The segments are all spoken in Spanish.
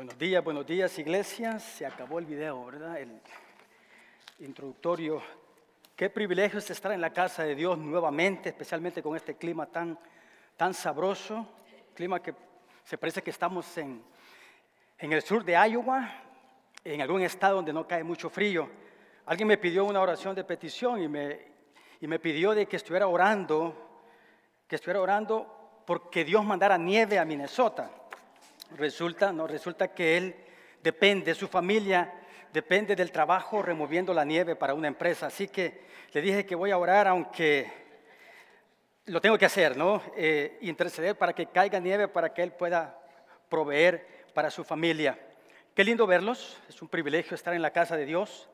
Buenos días, buenos días, iglesia. Se acabó el video, ¿verdad? El introductorio. Qué privilegio es estar en la casa de Dios nuevamente, especialmente con este clima tan, tan sabroso. Clima que se parece que estamos en, en el sur de Iowa, en algún estado donde no cae mucho frío. Alguien me pidió una oración de petición y me, y me pidió de que estuviera orando, que estuviera orando porque Dios mandara nieve a Minnesota. Resulta, no, resulta que él depende, su familia depende del trabajo removiendo la nieve para una empresa. Así que le dije que voy a orar, aunque lo tengo que hacer, ¿no? Eh, interceder para que caiga nieve, para que él pueda proveer para su familia. Qué lindo verlos, es un privilegio estar en la casa de Dios.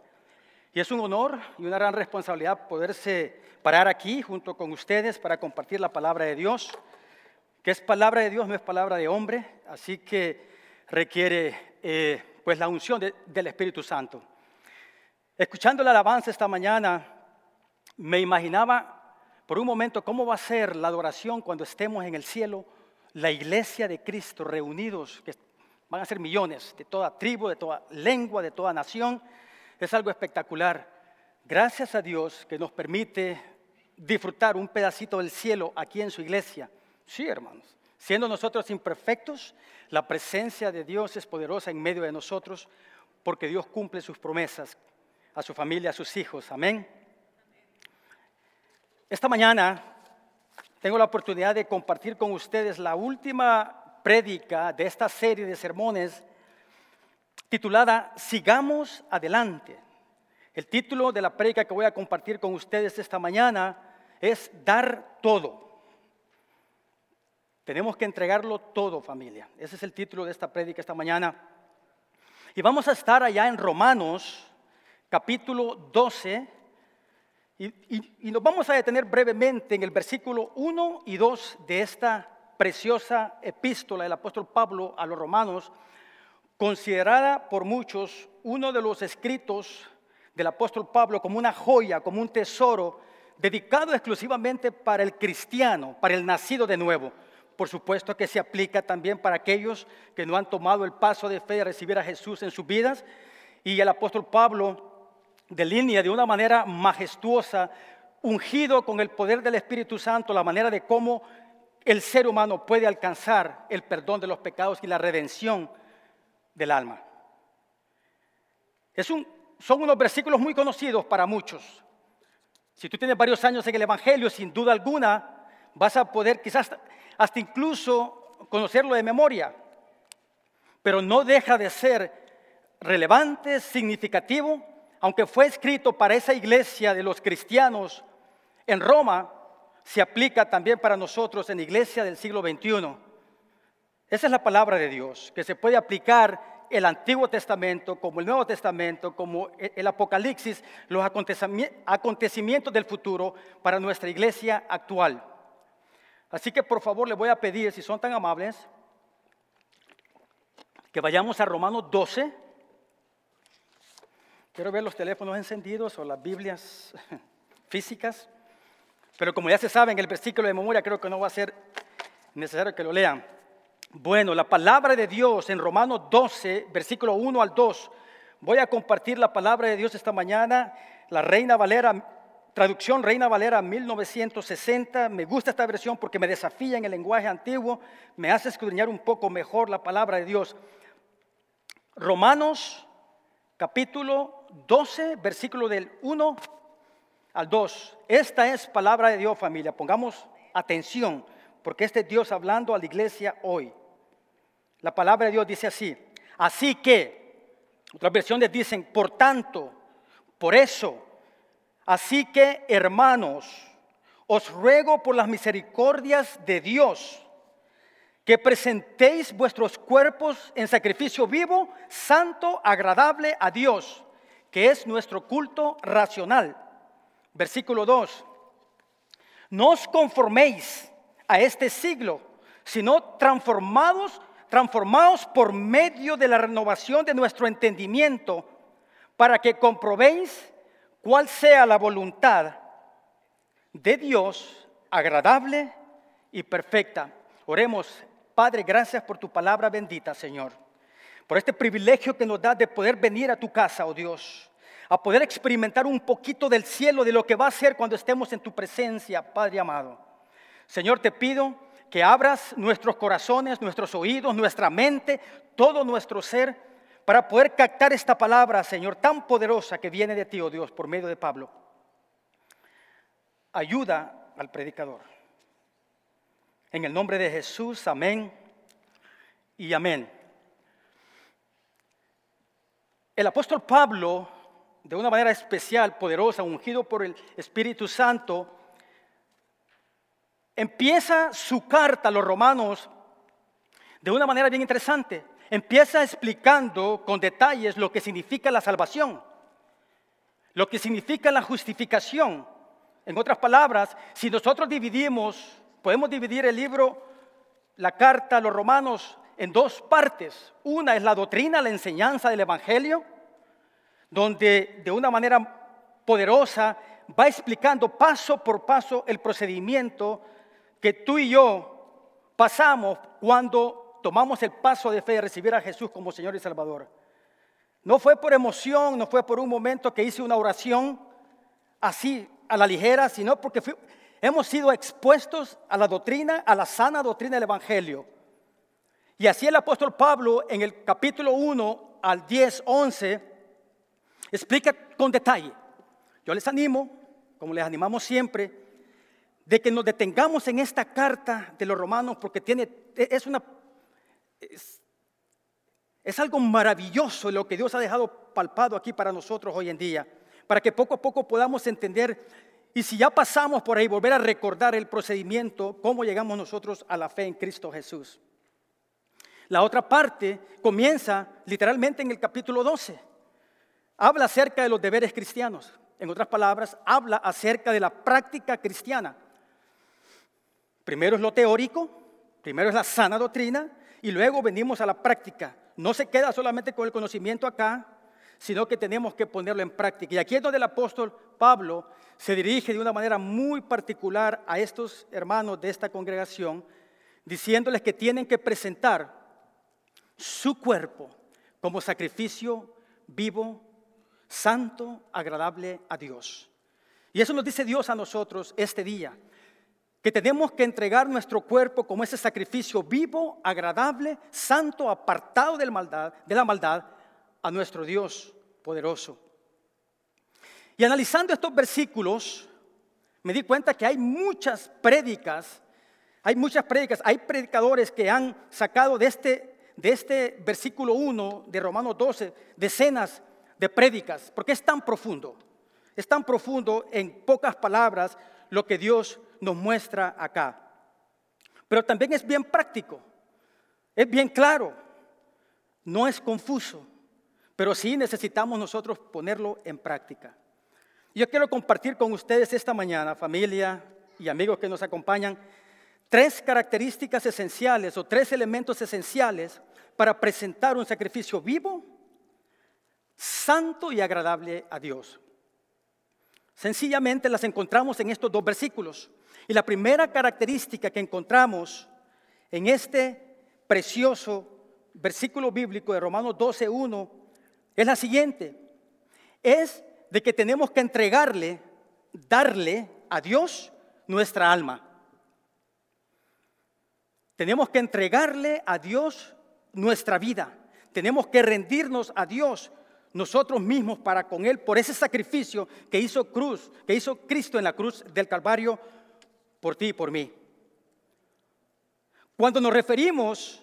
Y es un honor y una gran responsabilidad poderse parar aquí junto con ustedes para compartir la palabra de Dios que es palabra de Dios, no es palabra de hombre, así que requiere eh, pues la unción del Espíritu Santo. Escuchando la alabanza esta mañana, me imaginaba por un momento cómo va a ser la adoración cuando estemos en el cielo, la iglesia de Cristo reunidos, que van a ser millones de toda tribu, de toda lengua, de toda nación. Es algo espectacular. Gracias a Dios que nos permite disfrutar un pedacito del cielo aquí en su iglesia. Sí, hermanos. Siendo nosotros imperfectos, la presencia de Dios es poderosa en medio de nosotros porque Dios cumple sus promesas a su familia, a sus hijos. Amén. Esta mañana tengo la oportunidad de compartir con ustedes la última prédica de esta serie de sermones titulada Sigamos adelante. El título de la prédica que voy a compartir con ustedes esta mañana es Dar todo. Tenemos que entregarlo todo, familia. Ese es el título de esta prédica esta mañana. Y vamos a estar allá en Romanos, capítulo 12, y, nos vamos a detener brevemente en el versículo 1 y 2 de esta preciosa epístola del apóstol Pablo a los romanos, considerada por muchos uno de los escritos del apóstol Pablo como una joya, como un tesoro, dedicado exclusivamente para el cristiano, para el nacido de nuevo por supuesto que se aplica también para aquellos que no han tomado el paso de fe de recibir a Jesús en sus vidas. Y el apóstol Pablo delinea de una manera majestuosa, ungido con el poder del Espíritu Santo, la manera de cómo el ser humano puede alcanzar el perdón de los pecados y la redención del alma. Es un, son unos versículos muy conocidos para muchos. Si tú tienes varios años en el Evangelio, sin duda alguna, vas a poder quizás hasta incluso conocerlo de memoria, pero no deja de ser relevante, significativo, aunque fue escrito para esa iglesia de los cristianos en Roma, se aplica también para nosotros en iglesia del siglo XXI. Esa es la palabra de Dios, que se puede aplicar el Antiguo Testamento como el Nuevo Testamento, como el Apocalipsis, los acontecimientos del futuro para nuestra iglesia actual. Así que por favor le voy a pedir, si son tan amables, que vayamos a Romanos 12. Quiero ver los teléfonos encendidos o las Biblias físicas. Pero como ya se sabe en el versículo de memoria, creo que no va a ser necesario que lo lean. Bueno, la palabra de Dios en Romanos 12, versículo 1 al 2. Voy a compartir la palabra de Dios esta mañana. La Reina Valera Traducción Reina Valera 1960. Me gusta esta versión porque me desafía en el lenguaje antiguo, me hace escudriñar un poco mejor la palabra de Dios. Romanos capítulo 12, versículo del 1 al 2. Esta es palabra de Dios, familia. Pongamos atención porque este es Dios hablando a la iglesia hoy. La palabra de Dios dice así. Así que, otras versiones dicen, por tanto, por eso, Así que, hermanos, os ruego por las misericordias de Dios que presentéis vuestros cuerpos en sacrificio vivo, santo, agradable a Dios, que es nuestro culto racional. Versículo 2. No os conforméis a este siglo, sino transformados, transformados por medio de la renovación de nuestro entendimiento, para que comprobéis cuál sea la voluntad de Dios agradable y perfecta. Oremos, Padre, gracias por tu palabra bendita, Señor. por este privilegio que nos da de poder venir a tu casa, oh Dios, a poder experimentar un poquito del cielo, de lo que va a ser cuando estemos en tu presencia, Padre amado. Señor, te pido que abras nuestros corazones, nuestros oídos, nuestra mente, todo nuestro ser, para poder captar esta palabra, Señor, tan poderosa que viene de ti, oh Dios, por medio de Pablo. Ayuda al predicador. En el nombre de Jesús, amén y amén. El apóstol Pablo, de una manera especial, poderosa, ungido por el Espíritu Santo, empieza su carta a los romanos de una manera bien interesante. Empieza explicando con detalles lo que significa la salvación, lo que significa la justificación. En otras palabras, si nosotros dividimos, podemos dividir el libro, la carta a los romanos en dos partes. Una es la doctrina, la enseñanza del Evangelio, donde de una manera poderosa va explicando paso por paso el procedimiento que tú y yo pasamos cuando tomamos el paso de fe de recibir a Jesús como Señor y Salvador. No fue por emoción, no fue por un momento que hice una oración así a la ligera, sino porque hemos sido expuestos a la doctrina, a la sana doctrina del Evangelio. Y así el apóstol Pablo en el capítulo 1 al 10, 11, explica con detalle. Yo les animo, como les animamos siempre, de que nos detengamos en esta carta de los romanos porque tiene, es una, es, algo maravilloso lo que Dios ha dejado palpado aquí para nosotros hoy en día, para que poco a poco podamos entender y si ya pasamos por ahí, volver a recordar el procedimiento, cómo llegamos nosotros a la fe en Cristo Jesús. La otra parte comienza literalmente en el capítulo 12. Habla acerca de los deberes cristianos. En otras palabras, habla acerca de la práctica cristiana. Primero es lo teórico, primero es la sana doctrina y luego venimos a la práctica. No se queda solamente con el conocimiento acá, sino que tenemos que ponerlo en práctica. Y aquí es donde el apóstol Pablo se dirige de una manera muy particular a estos hermanos de esta congregación, diciéndoles que tienen que presentar su cuerpo como sacrificio vivo, santo, agradable a Dios. Y eso nos dice Dios a nosotros este día, que tenemos que entregar nuestro cuerpo como ese sacrificio vivo, agradable, santo, apartado de la maldad, de la maldad a nuestro Dios poderoso. Y analizando estos versículos, me di cuenta que hay muchas prédicas, hay muchas prédicas, hay predicadores que han sacado de este de este versículo 1 de Romanos 12 decenas de prédicas, porque es tan profundo, es tan profundo en pocas palabras lo que Dios nos muestra acá. Pero también es bien práctico, es bien claro, no es confuso, pero sí necesitamos nosotros ponerlo en práctica. Yo quiero compartir con ustedes esta mañana, familia y amigos que nos acompañan, tres características esenciales o tres elementos esenciales para presentar un sacrificio vivo, santo y agradable a Dios. Sencillamente las encontramos en estos dos versículos. Y la primera característica que encontramos en este precioso versículo bíblico de Romanos 12.1 es la siguiente. Es de que tenemos que entregarle, darle a Dios nuestra alma. Tenemos que entregarle a Dios nuestra vida. Tenemos que rendirnos a Dios nosotros mismos para con Él por ese sacrificio que hizo cruz, que hizo Cristo en la cruz del Calvario por ti y por mí. Cuando nos referimos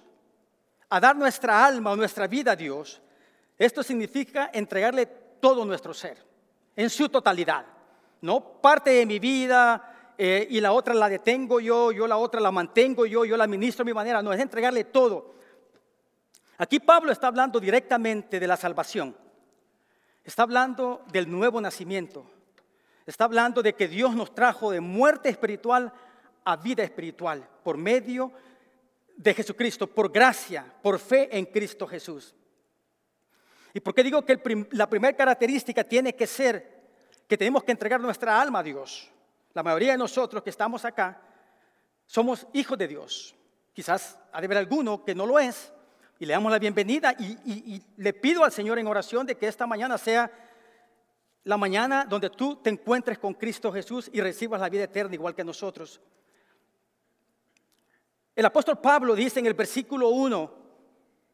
a dar nuestra alma o nuestra vida a Dios, esto significa entregarle todo nuestro ser, en su totalidad. No parte de mi vida, eh, y la otra la detengo yo, yo la otra la mantengo yo, yo la administro a mi manera. No, es entregarle todo. Aquí Pablo está hablando directamente de la salvación. Está hablando del nuevo nacimiento. Está hablando de que Dios nos trajo de muerte espiritual a vida espiritual por medio de Jesucristo, por gracia, por fe en Cristo Jesús. ¿Y por qué digo que la primera característica tiene que ser que tenemos que entregar nuestra alma a Dios? la mayoría de nosotros que estamos acá, somos hijos de Dios. Quizás ha de haber alguno que no lo es, y le damos la bienvenida y, le pido al Señor en oración de que esta mañana sea la mañana donde tú te encuentres con Cristo Jesús y recibas la vida eterna igual que nosotros. El apóstol Pablo dice en el versículo 1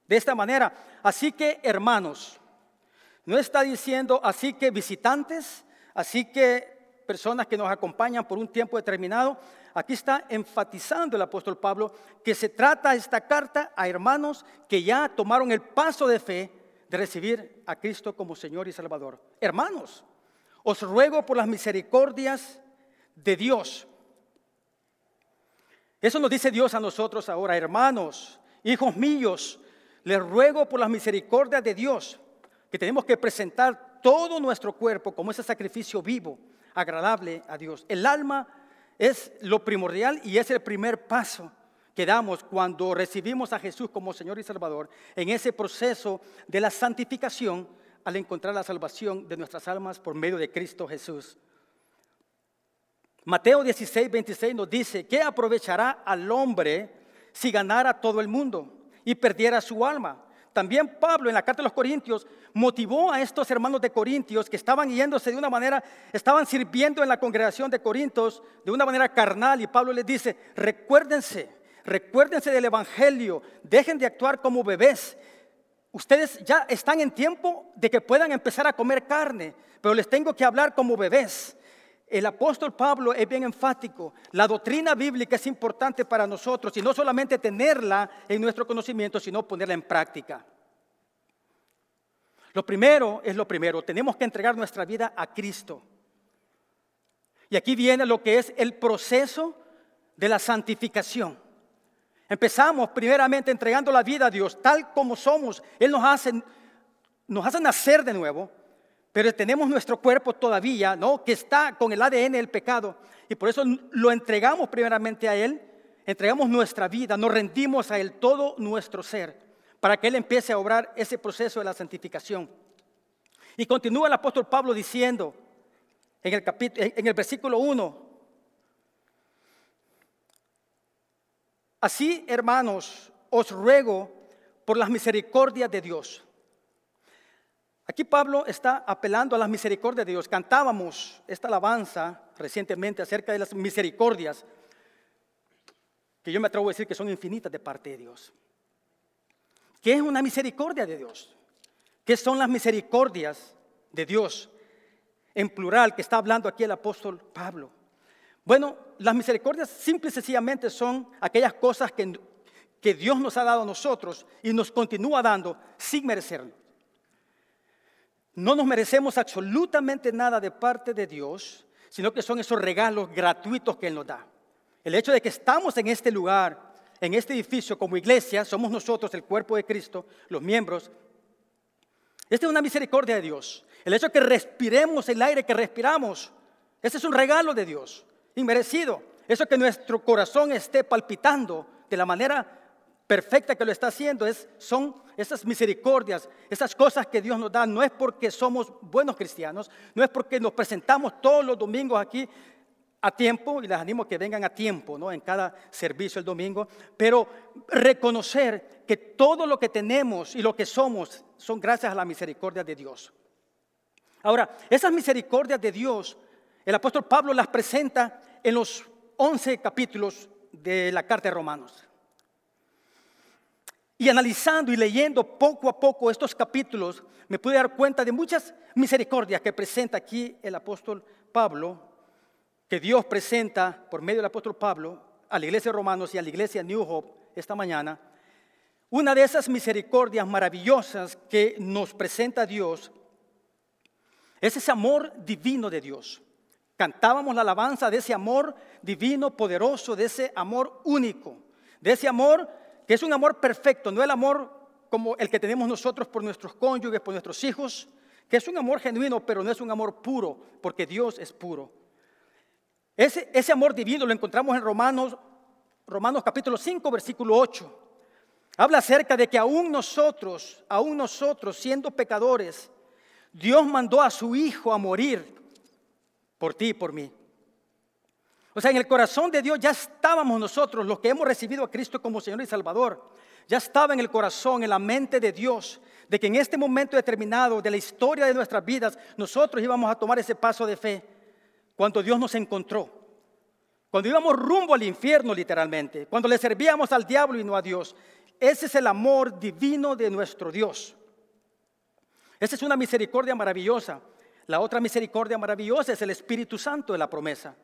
de esta manera, así que hermanos, no está diciendo así que visitantes, así que personas que nos acompañan por un tiempo determinado, aquí está enfatizando el apóstol Pablo que se trata esta carta a hermanos que ya tomaron el paso de fe de recibir a Cristo como Señor y Salvador. Hermanos, os ruego por las misericordias de Dios. Eso nos dice Dios a nosotros ahora, hermanos, hijos míos, les ruego por las misericordias de Dios que tenemos que presentar todo nuestro cuerpo como ese sacrificio vivo, agradable a Dios. El alma es lo primordial y es el primer paso que damos cuando recibimos a Jesús como Señor y Salvador en ese proceso de la santificación al encontrar la salvación de nuestras almas por medio de Cristo Jesús. Mateo 16, 26 nos dice, ¿qué aprovechará al hombre si ganara todo el mundo y perdiera su alma? También Pablo en la carta de los Corintios motivó a estos hermanos de Corintios que estaban yéndose de una manera, estaban sirviendo en la congregación de Corintios de una manera carnal y Pablo les dice, recuérdense Recuérdense del Evangelio, dejen de actuar como bebés. Ustedes ya están en tiempo de que puedan empezar a comer carne, pero les tengo que hablar como bebés. El apóstol Pablo es bien enfático. La doctrina bíblica es importante para nosotros y no solamente tenerla en nuestro conocimiento, sino ponerla en práctica. Lo primero es lo primero, tenemos que entregar nuestra vida a Cristo. Y aquí viene lo que es el proceso de la santificación. Empezamos primeramente entregando la vida a Dios tal como somos. Él nos hace, nos hace nacer de nuevo, pero tenemos nuestro cuerpo todavía, ¿no? Que está con el ADN del pecado. Y por eso lo entregamos primeramente a Él, entregamos nuestra vida, nos rendimos a Él todo nuestro ser, para que Él empiece a obrar ese proceso de la santificación. Y continúa el apóstol Pablo diciendo en el, en el versículo 1, Así, hermanos, os ruego por las misericordias de Dios. Aquí Pablo está apelando a las misericordias de Dios. Cantábamos esta alabanza recientemente acerca de las misericordias, que yo me atrevo a decir que son infinitas de parte de Dios. ¿Qué es una misericordia de Dios? ¿Qué son las misericordias de Dios? En plural, que está hablando aquí el apóstol Pablo. Bueno, las misericordias simple y sencillamente son aquellas cosas que, que Dios nos ha dado a nosotros y nos continúa dando sin merecerlo. No nos merecemos absolutamente nada de parte de Dios, sino que son esos regalos gratuitos que Él nos da. El hecho de que estamos en este lugar, en este edificio como iglesia, somos nosotros el cuerpo de Cristo, los miembros. Esta es una misericordia de Dios. El hecho de que respiremos el aire que respiramos, ese es un regalo de Dios inmerecido. Eso que nuestro corazón esté palpitando de la manera perfecta que lo está haciendo es, son esas misericordias, esas cosas que Dios nos da. No es porque somos buenos cristianos, no es porque nos presentamos todos los domingos aquí a tiempo, y les animo a que vengan a tiempo, ¿no? En cada servicio el domingo, pero reconocer que todo lo que tenemos y lo que somos son gracias a la misericordia de Dios. Ahora, esas misericordias de Dios el apóstol Pablo las presenta en los 11 capítulos de la carta de Romanos. Y analizando y leyendo poco a poco estos capítulos, me pude dar cuenta de muchas misericordias que presenta aquí el apóstol Pablo, que Dios presenta por medio del apóstol Pablo a la iglesia de Romanos y a la iglesia New Hope esta mañana. Una de esas misericordias maravillosas que nos presenta Dios es ese amor divino de Dios. Cantábamos la alabanza de ese amor divino, poderoso, de ese amor único, de ese amor que es un amor perfecto, no el amor como el que tenemos nosotros por nuestros cónyuges, por nuestros hijos, que es un amor genuino, pero no es un amor puro, porque Dios es puro. Ese, ese amor divino lo encontramos en Romanos, Romanos capítulo 5, versículo 8. Habla acerca de que aún nosotros, aún nosotros siendo pecadores, Dios mandó a su Hijo a morir por ti y por mí. O sea, en el corazón de Dios ya estábamos nosotros, los que hemos recibido a Cristo como Señor y Salvador. ya estaba en el corazón, en la mente de Dios, de que en este momento determinado de la historia de nuestras vidas, nosotros íbamos a tomar ese paso de fe cuando Dios nos encontró. Cuando íbamos rumbo al infierno literalmente, cuando le servíamos al diablo y no a Dios. Ese es el amor divino de nuestro Dios. Esa es una misericordia maravillosa. La otra misericordia maravillosa es el Espíritu Santo de la promesa.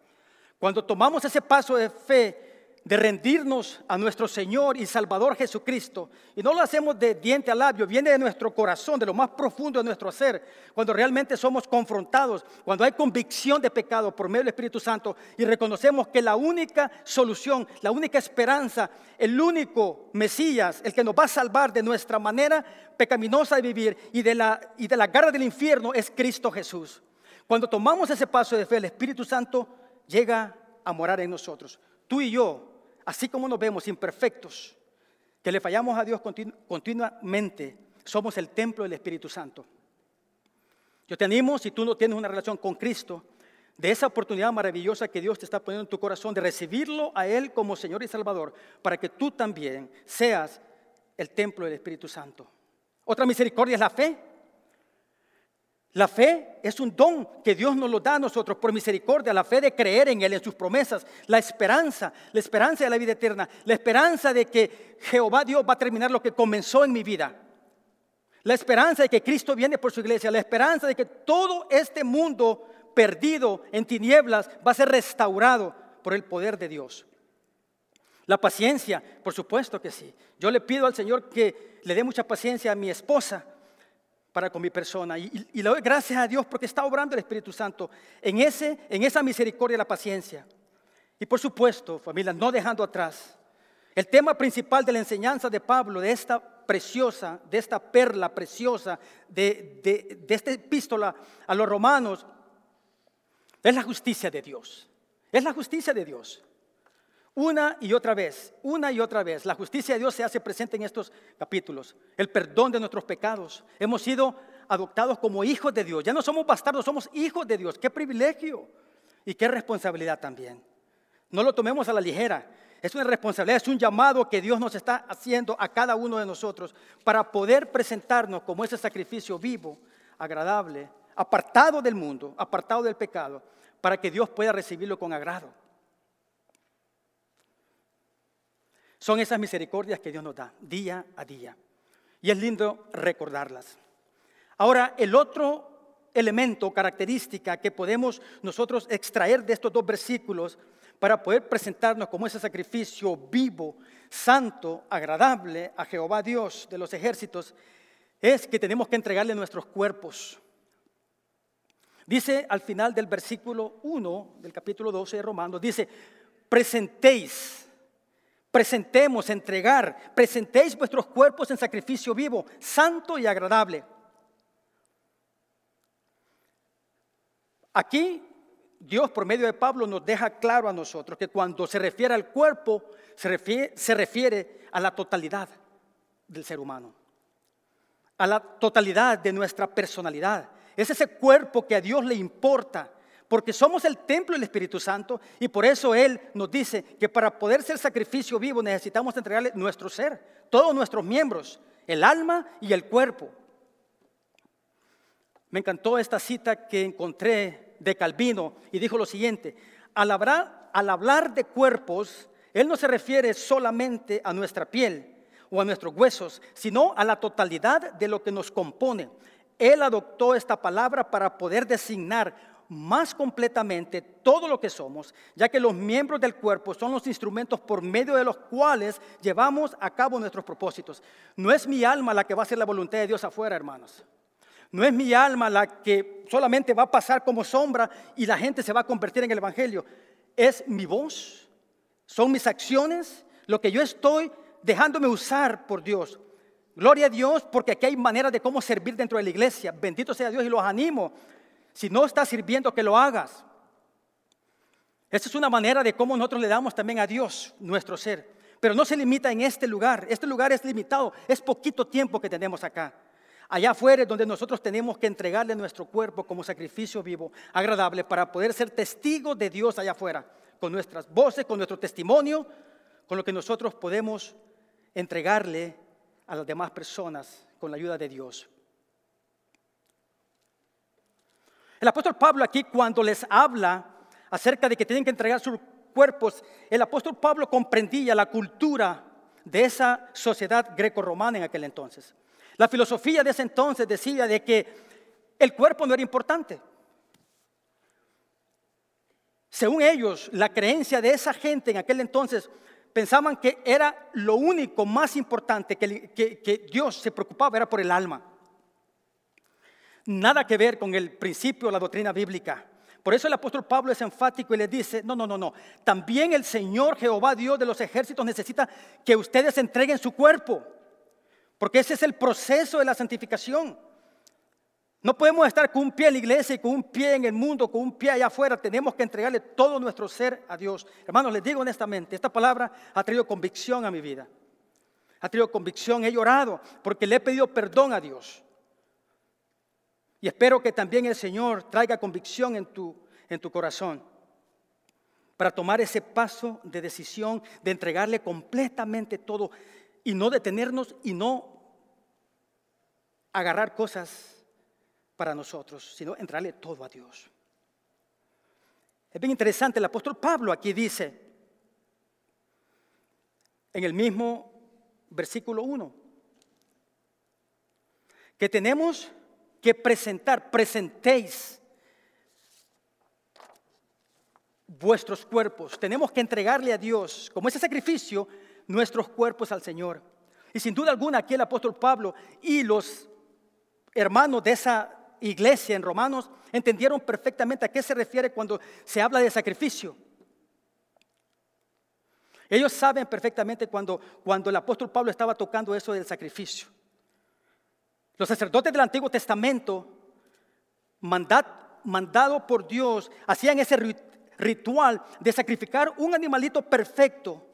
Cuando tomamos ese paso de fe, de rendirnos a nuestro Señor y Salvador Jesucristo. Y no lo hacemos de diente a labio, viene de nuestro corazón, de lo más profundo de nuestro ser, cuando realmente somos confrontados, cuando hay convicción de pecado por medio del Espíritu Santo y reconocemos que la única solución, la única esperanza, el único Mesías, el que nos va a salvar de nuestra manera pecaminosa de vivir y de la, y de la garra del infierno es Cristo Jesús. Cuando tomamos ese paso de fe, el Espíritu Santo llega a morar en nosotros. Tú y yo así como nos vemos imperfectos, que le fallamos a Dios continuamente, somos el templo del Espíritu Santo. Yo te animo, si tú no tienes una relación con Cristo, de esa oportunidad maravillosa que Dios te está poniendo en tu corazón, de recibirlo a Él como Señor y Salvador, para que tú también seas el templo del Espíritu Santo. Otra misericordia es la fe. La fe es un don que Dios nos lo da a nosotros por misericordia, la fe de creer en Él, en sus promesas, la esperanza, la esperanza de la vida eterna, la esperanza de que Jehová Dios va a terminar lo que comenzó en mi vida, la esperanza de que Cristo viene por su iglesia, la esperanza de que todo este mundo perdido en tinieblas va a ser restaurado por el poder de Dios. La paciencia, por supuesto que sí. Yo le pido al Señor que le dé mucha paciencia a mi esposa para con mi persona. Y, le doy gracias a Dios porque está obrando el Espíritu Santo en, ese, en esa misericordia y la paciencia. Y por supuesto, familia, no dejando atrás el tema principal de la enseñanza de Pablo, de esta preciosa, de esta perla preciosa, de, de, de esta epístola a los romanos, es la justicia de Dios. Es la justicia de Dios. Una y otra vez, una y otra vez, la justicia de Dios se hace presente en estos capítulos. El perdón de nuestros pecados. Hemos sido adoptados como hijos de Dios. Ya no somos bastardos, somos hijos de Dios. Qué privilegio y qué responsabilidad también. No lo tomemos a la ligera. Es una responsabilidad, es un llamado que Dios nos está haciendo a cada uno de nosotros para poder presentarnos como ese sacrificio vivo, agradable, apartado del mundo, apartado del pecado, para que Dios pueda recibirlo con agrado. Son esas misericordias que Dios nos da día a día. Y es lindo recordarlas. Ahora, el otro elemento, característica que podemos nosotros extraer de estos dos versículos para poder presentarnos como ese sacrificio vivo, santo, agradable a Jehová Dios de los ejércitos, es que tenemos que entregarle nuestros cuerpos. Dice al final del versículo 1 del capítulo 12 de Romanos, dice, presentéis presentemos, entregar, presentéis vuestros cuerpos en sacrificio vivo, santo y agradable. Aquí Dios por medio de Pablo nos deja claro a nosotros que cuando se refiere al cuerpo, se refiere, a la totalidad del ser humano, a la totalidad de nuestra personalidad. Es ese cuerpo que a Dios le importa, porque somos el templo del Espíritu Santo y por eso Él nos dice que para poder ser sacrificio vivo necesitamos entregarle nuestro ser, todos nuestros miembros, el alma y el cuerpo. Me encantó esta cita que encontré de Calvino y dijo lo siguiente, al hablar, al hablar de cuerpos, Él no se refiere solamente a nuestra piel o a nuestros huesos, sino a la totalidad de lo que nos compone. Él adoptó esta palabra para poder designar más completamente todo lo que somos, ya que los miembros del cuerpo son los instrumentos por medio de los cuales llevamos a cabo nuestros propósitos. No es mi alma la que va a hacer la voluntad de Dios afuera, hermanos. No es mi alma la que solamente va a pasar como sombra y la gente se va a convertir en el Evangelio. Es mi voz, son mis acciones, lo que yo estoy dejándome usar por Dios. Gloria a Dios porque aquí hay maneras de cómo servir dentro de la iglesia. Bendito sea Dios y los animo si no estás sirviendo, que lo hagas. Esta es una manera de cómo nosotros le damos también a Dios nuestro ser. Pero no se limita en este lugar. Este lugar es limitado. Es poquito tiempo que tenemos acá. Allá afuera es donde nosotros tenemos que entregarle nuestro cuerpo como sacrificio vivo, agradable, para poder ser testigos de Dios allá afuera. Con nuestras voces, con nuestro testimonio, con lo que nosotros podemos entregarle a las demás personas con la ayuda de Dios. El apóstol Pablo aquí cuando les habla acerca de que tienen que entregar sus cuerpos, el apóstol Pablo comprendía la cultura de esa sociedad greco-romana en aquel entonces. La filosofía de ese entonces decía de que el cuerpo no era importante. Según ellos, la creencia de esa gente en aquel entonces pensaban que era lo único más importante que, que Dios se preocupaba era por el alma. Nada que ver con el principio de la doctrina bíblica. Por eso el apóstol Pablo es enfático y le dice, no, no, no, no. También el Señor Jehová Dios de los ejércitos necesita que ustedes entreguen su cuerpo. Porque ese es el proceso de la santificación. No podemos estar con un pie en la iglesia y con un pie en el mundo, con un pie allá afuera. Tenemos que entregarle todo nuestro ser a Dios. Hermanos, les digo honestamente, esta palabra ha traído convicción a mi vida. Ha traído convicción. He llorado porque le he pedido perdón a Dios. Y espero que también el Señor traiga convicción en tu, en tu corazón para tomar ese paso de decisión, de entregarle completamente todo y no detenernos y no agarrar cosas para nosotros, sino entrarle todo a Dios. Es bien interesante, el apóstol Pablo aquí dice, en el mismo versículo 1, que tenemos que presentar, presentéis vuestros cuerpos. Tenemos que entregarle a Dios, como ese sacrificio, nuestros cuerpos al Señor. Y sin duda alguna aquí el apóstol Pablo y los hermanos de esa iglesia en Romanos entendieron perfectamente a qué se refiere cuando se habla de sacrificio. Ellos saben perfectamente cuando, cuando el apóstol Pablo estaba tocando eso del sacrificio. Los sacerdotes del Antiguo Testamento, mandado por Dios, hacían ese ritual de sacrificar un animalito perfecto.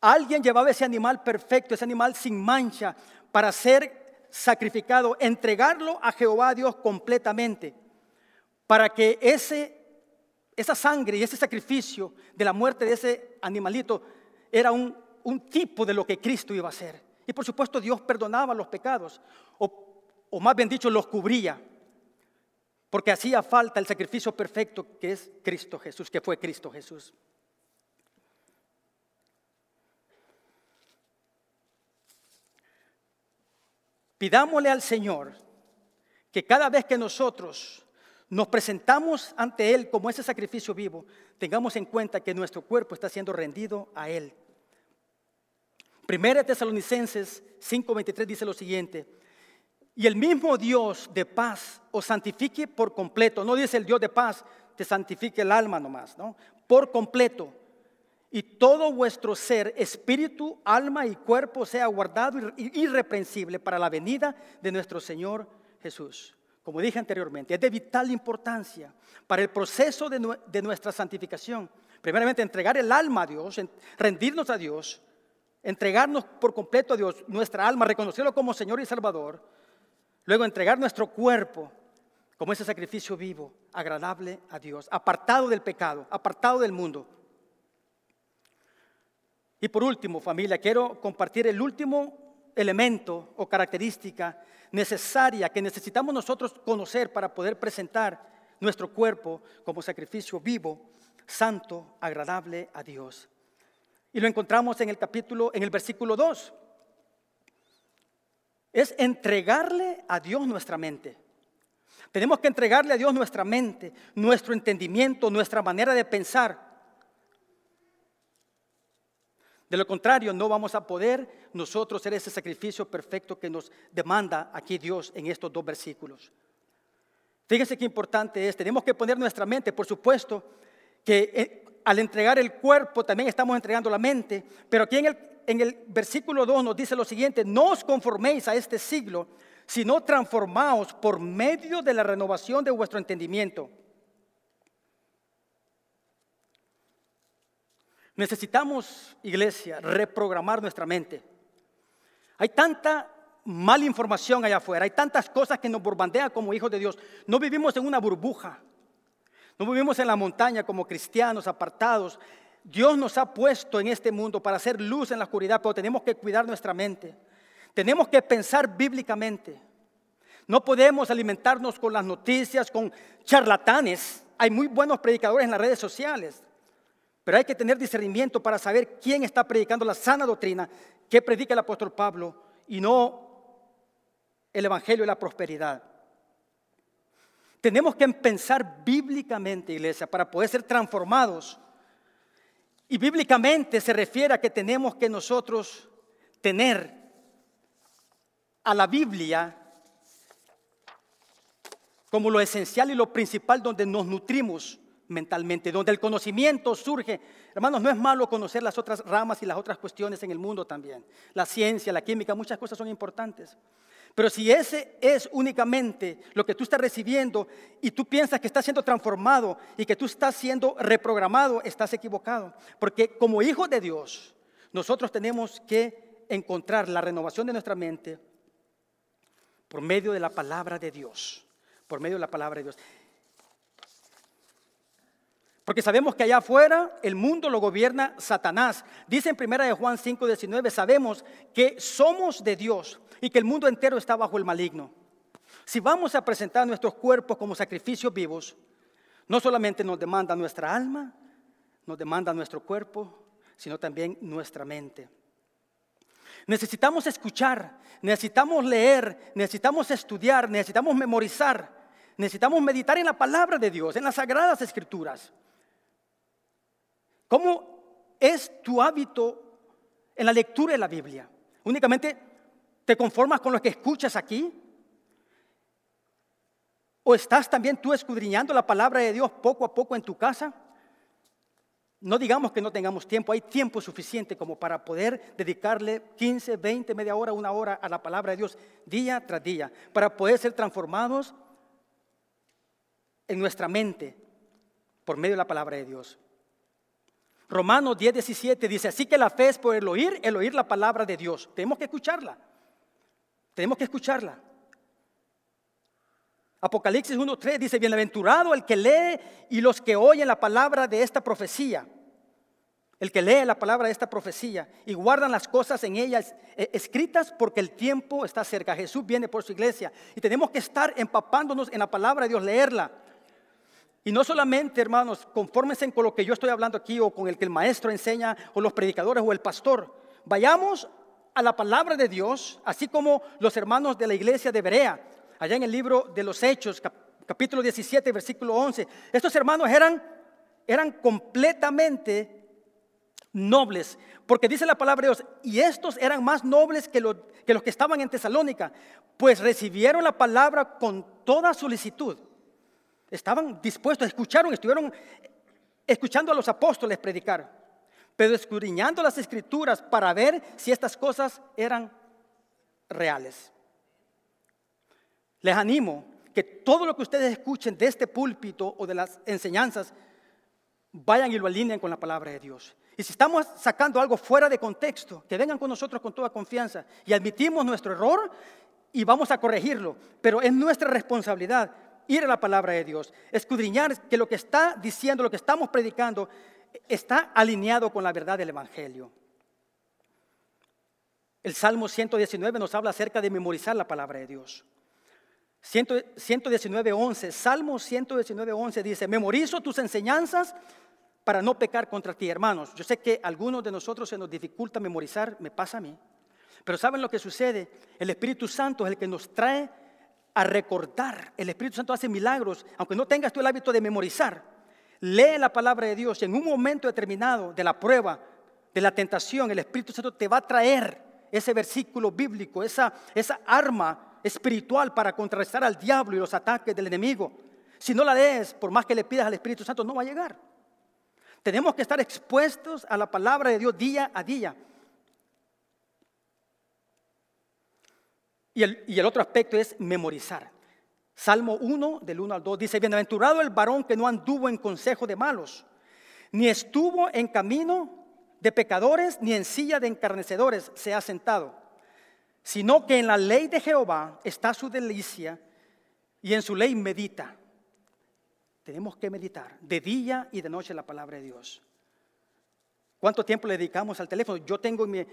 Alguien llevaba ese animal perfecto, ese animal sin mancha, para ser sacrificado, entregarlo a Jehová Dios completamente, para que ese, esa sangre y ese sacrificio de la muerte de ese animalito era un, un tipo de lo que Cristo iba a hacer. Y por supuesto Dios perdonaba los pecados, o, más bien dicho, los cubría, porque hacía falta el sacrificio perfecto que es Cristo Jesús, que fue Cristo Jesús. Pidámosle al Señor que cada vez que nosotros nos presentamos ante Él como ese sacrificio vivo, tengamos en cuenta que nuestro cuerpo está siendo rendido a Él Primera Tesalonicenses 5:23 dice lo siguiente, y el mismo Dios de paz os santifique por completo, no dice el Dios de paz, te santifique el alma nomás, ¿no? Por completo. Y todo vuestro ser, espíritu, alma y cuerpo sea guardado irreprensible para la venida de nuestro Señor Jesús. Como dije anteriormente, es de vital importancia para el proceso de, de nuestra santificación. Primeramente, entregar el alma a Dios, rendirnos a Dios entregarnos por completo a Dios, nuestra alma, reconocerlo como Señor y Salvador, luego entregar nuestro cuerpo como ese sacrificio vivo, agradable a Dios, apartado del pecado, apartado del mundo. Y por último, familia, quiero compartir el último elemento o característica necesaria que necesitamos nosotros conocer para poder presentar nuestro cuerpo como sacrificio vivo, santo, agradable a Dios. Y lo encontramos en el capítulo, en el versículo 2. Es entregarle a Dios nuestra mente. Tenemos que entregarle a Dios nuestra mente, nuestro entendimiento, nuestra manera de pensar. De lo contrario, no vamos a poder nosotros hacer ese sacrificio perfecto que nos demanda aquí Dios en estos dos versículos. Fíjense qué importante es. Tenemos que poner nuestra mente, por supuesto, que eh, al entregar el cuerpo también estamos entregando la mente, pero aquí en el, en el versículo 2 nos dice lo siguiente, no os conforméis a este siglo, sino transformaos por medio de la renovación de vuestro entendimiento. Necesitamos, iglesia, reprogramar nuestra mente. Hay tanta mala información allá afuera, hay tantas cosas que nos bombardean como hijos de Dios. No vivimos en una burbuja. No vivimos en la montaña como cristianos apartados. Dios nos ha puesto en este mundo para hacer luz en la oscuridad, pero tenemos que cuidar nuestra mente. Tenemos que pensar bíblicamente. No podemos alimentarnos con las noticias, con charlatanes. Hay muy buenos predicadores en las redes sociales, pero hay que tener discernimiento para saber quién está predicando la sana doctrina que predica el apóstol Pablo y no el Evangelio de la prosperidad. Tenemos que pensar bíblicamente, iglesia, para poder ser transformados. Y bíblicamente se refiere a que tenemos que nosotros tener a la Biblia como lo esencial y lo principal donde nos nutrimos mentalmente, donde el conocimiento surge. Hermanos, no es malo conocer las otras ramas y las otras cuestiones en el mundo también. La ciencia, la química, muchas cosas son importantes. Pero si ese es únicamente lo que tú estás recibiendo y tú piensas que estás siendo transformado y que tú estás siendo reprogramado, estás equivocado. Porque como hijos de Dios, nosotros tenemos que encontrar la renovación de nuestra mente por medio de la palabra de Dios. Por medio de la palabra de Dios. Porque sabemos que allá afuera el mundo lo gobierna Satanás. Dice en primera de Juan 5, 19, sabemos que somos de Dios y que el mundo entero está bajo el maligno. Si vamos a presentar nuestros cuerpos como sacrificios vivos, no solamente nos demanda nuestra alma, nos demanda nuestro cuerpo, sino también nuestra mente. Necesitamos escuchar, necesitamos leer, necesitamos estudiar, necesitamos memorizar, necesitamos meditar en la palabra de Dios, en las sagradas escrituras. ¿Cómo es tu hábito en la lectura de la Biblia? ¿Únicamente te conformas con lo que escuchas aquí? ¿O estás también tú escudriñando la palabra de Dios poco a poco en tu casa? No digamos que no tengamos tiempo, hay tiempo suficiente como para poder dedicarle 15, 20, media hora, una hora a la palabra de Dios día tras día, para poder ser transformados en nuestra mente por medio de la palabra de Dios. Romanos 10, 17 dice, así que la fe es por el oír, el oír la palabra de Dios. Tenemos que escucharla. Tenemos que escucharla. Apocalipsis 1.3 dice, bienaventurado el que lee y los que oyen la palabra de esta profecía. El que lee la palabra de esta profecía y guardan las cosas en ellas eh, escritas porque el tiempo está cerca. Jesús viene por su iglesia y tenemos que estar empapándonos en la palabra de Dios, leerla. Y no solamente, hermanos, confórmense con lo que yo estoy hablando aquí o con el que el maestro enseña o los predicadores o el pastor. Vayamos a la palabra de Dios, así como los hermanos de la iglesia de Berea, allá en el libro de los Hechos, capítulo 17, versículo 11. Estos hermanos eran, eran completamente nobles, porque dice la palabra de Dios, y estos eran más nobles que, que los que estaban en Tesalónica, pues recibieron la palabra con toda solicitud Estaban dispuestos, escucharon, estuvieron escuchando a los apóstoles predicar, pero escudriñando las escrituras para ver si estas cosas eran reales. Les animo que todo lo que ustedes escuchen de este púlpito o de las enseñanzas, vayan y lo alineen con la palabra de Dios. Y si estamos sacando algo fuera de contexto, que vengan con nosotros con toda confianza y admitimos nuestro error y vamos a corregirlo. Pero es nuestra responsabilidad ir a la palabra de Dios, escudriñar que lo que está diciendo, lo que estamos predicando, está alineado con la verdad del Evangelio. El Salmo 119 nos habla acerca de memorizar la palabra de Dios. 119, 11, Salmo 119, 11 dice, memorizo tus enseñanzas para no pecar contra ti, hermanos. Yo sé que a algunos de nosotros se nos dificulta memorizar, me pasa a mí. Pero ¿saben lo que sucede? El Espíritu Santo es el que nos trae a recordar. El Espíritu Santo hace milagros, aunque no tengas tú el hábito de memorizar. Lee la palabra de Dios y en un momento determinado de la prueba, de la tentación, el Espíritu Santo te va a traer ese versículo bíblico, esa, esa arma espiritual para contrarrestar al diablo y los ataques del enemigo. Si no la lees, por más que le pidas al Espíritu Santo, no va a llegar. Tenemos que estar expuestos a la palabra de Dios día a día. Y el, otro aspecto es memorizar. Salmo 1, del 1 al 2, dice, bienaventurado el varón que no anduvo en consejo de malos, ni estuvo en camino de pecadores, ni en silla de encarnecedores se ha sentado, sino que en la ley de Jehová está su delicia y en su ley medita. Tenemos que meditar de día y de noche la palabra de Dios. ¿Cuánto tiempo le dedicamos al teléfono? Yo tengo mi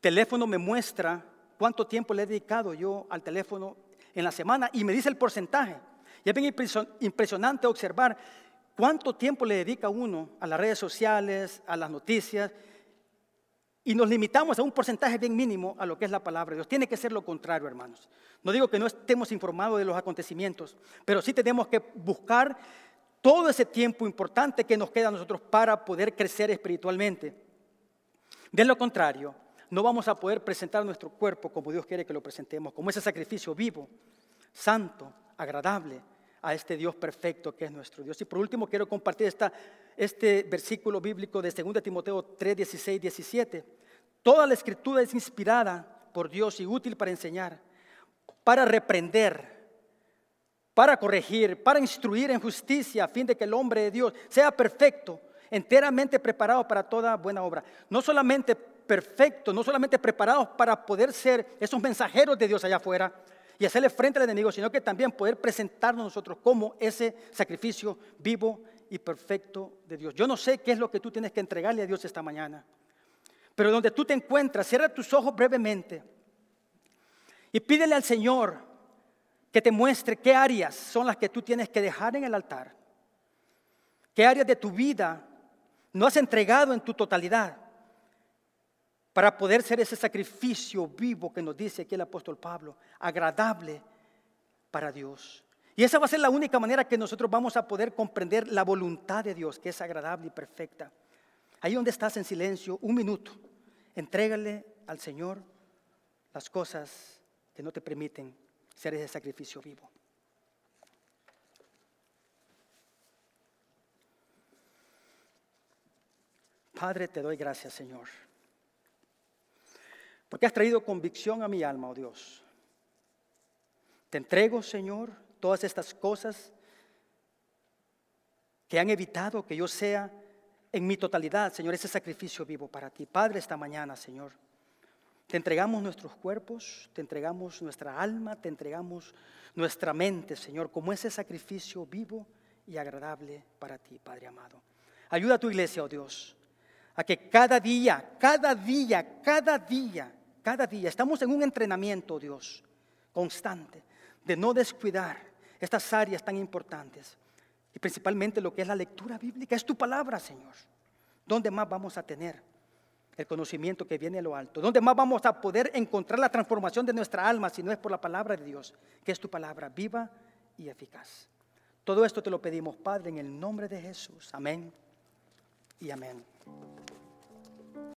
teléfono, me muestra cuánto tiempo le he dedicado yo al teléfono en la semana y me dice el porcentaje. Y es bien impresionante observar cuánto tiempo le dedica uno a las redes sociales, a las noticias, y nos limitamos a un porcentaje bien mínimo a lo que es la palabra de Dios. Tiene que ser lo contrario, hermanos. No digo que no estemos informados de los acontecimientos, pero sí tenemos que buscar todo ese tiempo importante que nos queda a nosotros para poder crecer espiritualmente. De lo contrario, no vamos a poder presentar nuestro cuerpo como Dios quiere que lo presentemos, como ese sacrificio vivo, santo, agradable a este Dios perfecto que es nuestro Dios. Y por último quiero compartir esta, este versículo bíblico de 2 Timoteo 3, 16, 17. Toda la escritura es inspirada por Dios y útil para enseñar, para reprender, para corregir, para instruir en justicia, a fin de que el hombre de Dios sea perfecto, enteramente preparado para toda buena obra. No solamente perfecto, no solamente preparados para poder ser esos mensajeros de Dios allá afuera, y hacerle frente al enemigo, sino que también poder presentarnos nosotros como ese sacrificio vivo y perfecto de Dios. Yo no sé qué es lo que tú tienes que entregarle a Dios esta mañana, pero donde tú te encuentras, cierra tus ojos brevemente y pídele al Señor que te muestre qué áreas son las que tú tienes que dejar en el altar, qué áreas de tu vida no has entregado en tu totalidad para poder ser ese sacrificio vivo que nos dice aquí el apóstol Pablo, agradable para Dios. Y esa va a ser la única manera que nosotros vamos a poder comprender la voluntad de Dios, que es agradable y perfecta. Ahí donde estás en silencio, un minuto, entrégale al Señor las cosas que no te permiten ser ese sacrificio vivo. Padre, te doy gracias, Señor porque has traído convicción a mi alma, oh Dios. Te entrego, Señor, todas estas cosas que han evitado que yo sea en mi totalidad, Señor, ese sacrificio vivo para ti. Padre, esta mañana, Señor, te entregamos nuestros cuerpos, te entregamos nuestra alma, te entregamos nuestra mente, Señor, como ese sacrificio vivo y agradable para ti, Padre amado. Ayuda a tu iglesia, oh Dios, a que cada día, cada día, cada día, cada día. Estamos en un entrenamiento, Dios, constante, de no descuidar estas áreas tan importantes. Y principalmente lo que es la lectura bíblica, es tu palabra, Señor. ¿Dónde más vamos a tener el conocimiento que viene a lo alto? ¿Dónde más vamos a poder encontrar la transformación de nuestra alma si no es por la palabra de Dios, que es tu palabra viva y eficaz? Todo esto te lo pedimos, Padre, en el nombre de Jesús. Amén y amén.